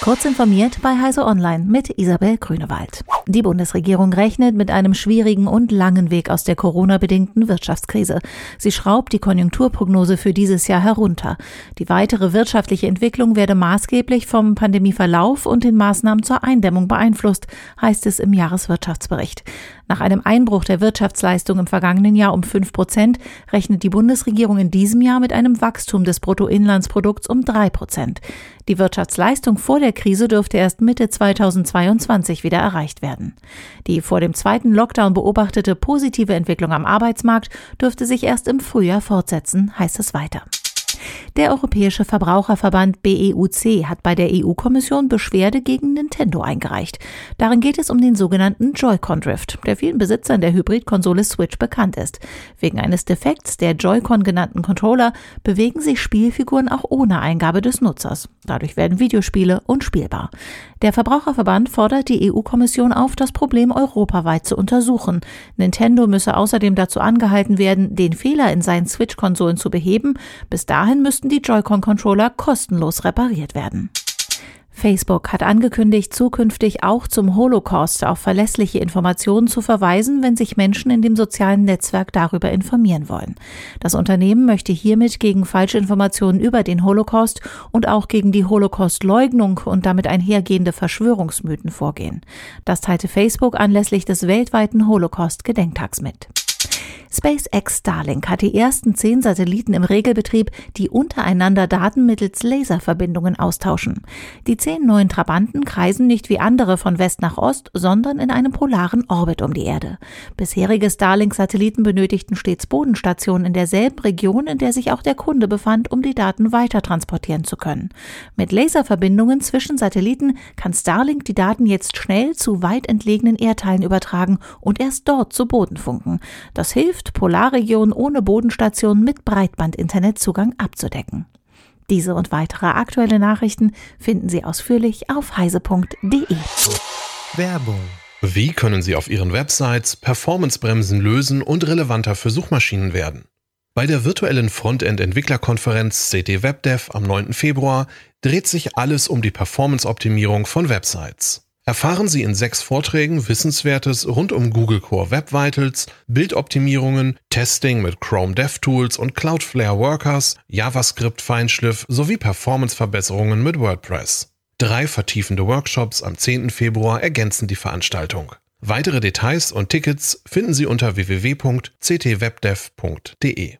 Kurz informiert bei Heise Online mit Isabel Grünewald. Die Bundesregierung rechnet mit einem schwierigen und langen Weg aus der Corona-bedingten Wirtschaftskrise. Sie schraubt die Konjunkturprognose für dieses Jahr herunter. Die weitere wirtschaftliche Entwicklung werde maßgeblich vom Pandemieverlauf und den Maßnahmen zur Eindämmung beeinflusst, heißt es im Jahreswirtschaftsbericht. Nach einem Einbruch der Wirtschaftsleistung im vergangenen Jahr um fünf Prozent rechnet die Bundesregierung in diesem Jahr mit einem Wachstum des Bruttoinlandsprodukts um drei Prozent. Die Wirtschaftsleistung vor der Krise dürfte erst Mitte 2022 wieder erreicht werden. Die vor dem zweiten Lockdown beobachtete positive Entwicklung am Arbeitsmarkt dürfte sich erst im Frühjahr fortsetzen, heißt es weiter. Der Europäische Verbraucherverband BEUC hat bei der EU-Kommission Beschwerde gegen Nintendo eingereicht. Darin geht es um den sogenannten Joy-Con Drift, der vielen Besitzern der Hybridkonsole Switch bekannt ist. Wegen eines Defekts der Joy-Con genannten Controller bewegen sich Spielfiguren auch ohne Eingabe des Nutzers. Dadurch werden Videospiele unspielbar. Der Verbraucherverband fordert die EU-Kommission auf, das Problem europaweit zu untersuchen. Nintendo müsse außerdem dazu angehalten werden, den Fehler in seinen Switch-Konsolen zu beheben. Bis dahin müssten die Joy-Con-Controller kostenlos repariert werden. Facebook hat angekündigt, zukünftig auch zum Holocaust auf verlässliche Informationen zu verweisen, wenn sich Menschen in dem sozialen Netzwerk darüber informieren wollen. Das Unternehmen möchte hiermit gegen Falschinformationen über den Holocaust und auch gegen die Holocaust-Leugnung und damit einhergehende Verschwörungsmythen vorgehen. Das teilte Facebook anlässlich des weltweiten Holocaust-Gedenktags mit. SpaceX Starlink hat die ersten zehn Satelliten im Regelbetrieb, die untereinander Daten mittels Laserverbindungen austauschen. Die zehn neuen Trabanten kreisen nicht wie andere von West nach Ost, sondern in einem polaren Orbit um die Erde. Bisherige Starlink-Satelliten benötigten stets Bodenstationen in derselben Region, in der sich auch der Kunde befand, um die Daten weiter transportieren zu können. Mit Laserverbindungen zwischen Satelliten kann Starlink die Daten jetzt schnell zu weit entlegenen Erdteilen übertragen und erst dort zu Boden funken. Das hilft, hilft, Polarregionen ohne Bodenstation mit Breitband-Internetzugang abzudecken. Diese und weitere aktuelle Nachrichten finden Sie ausführlich auf heise.de. Werbung. Wie können Sie auf Ihren Websites Performancebremsen lösen und relevanter für Suchmaschinen werden? Bei der virtuellen Frontend-Entwicklerkonferenz CT WebDev am 9. Februar dreht sich alles um die Performance-Optimierung von Websites. Erfahren Sie in sechs Vorträgen Wissenswertes rund um Google Core Web Vitals, Bildoptimierungen, Testing mit Chrome DevTools und Cloudflare Workers, JavaScript Feinschliff sowie Performanceverbesserungen mit WordPress. Drei vertiefende Workshops am 10. Februar ergänzen die Veranstaltung. Weitere Details und Tickets finden Sie unter www.ctwebdev.de.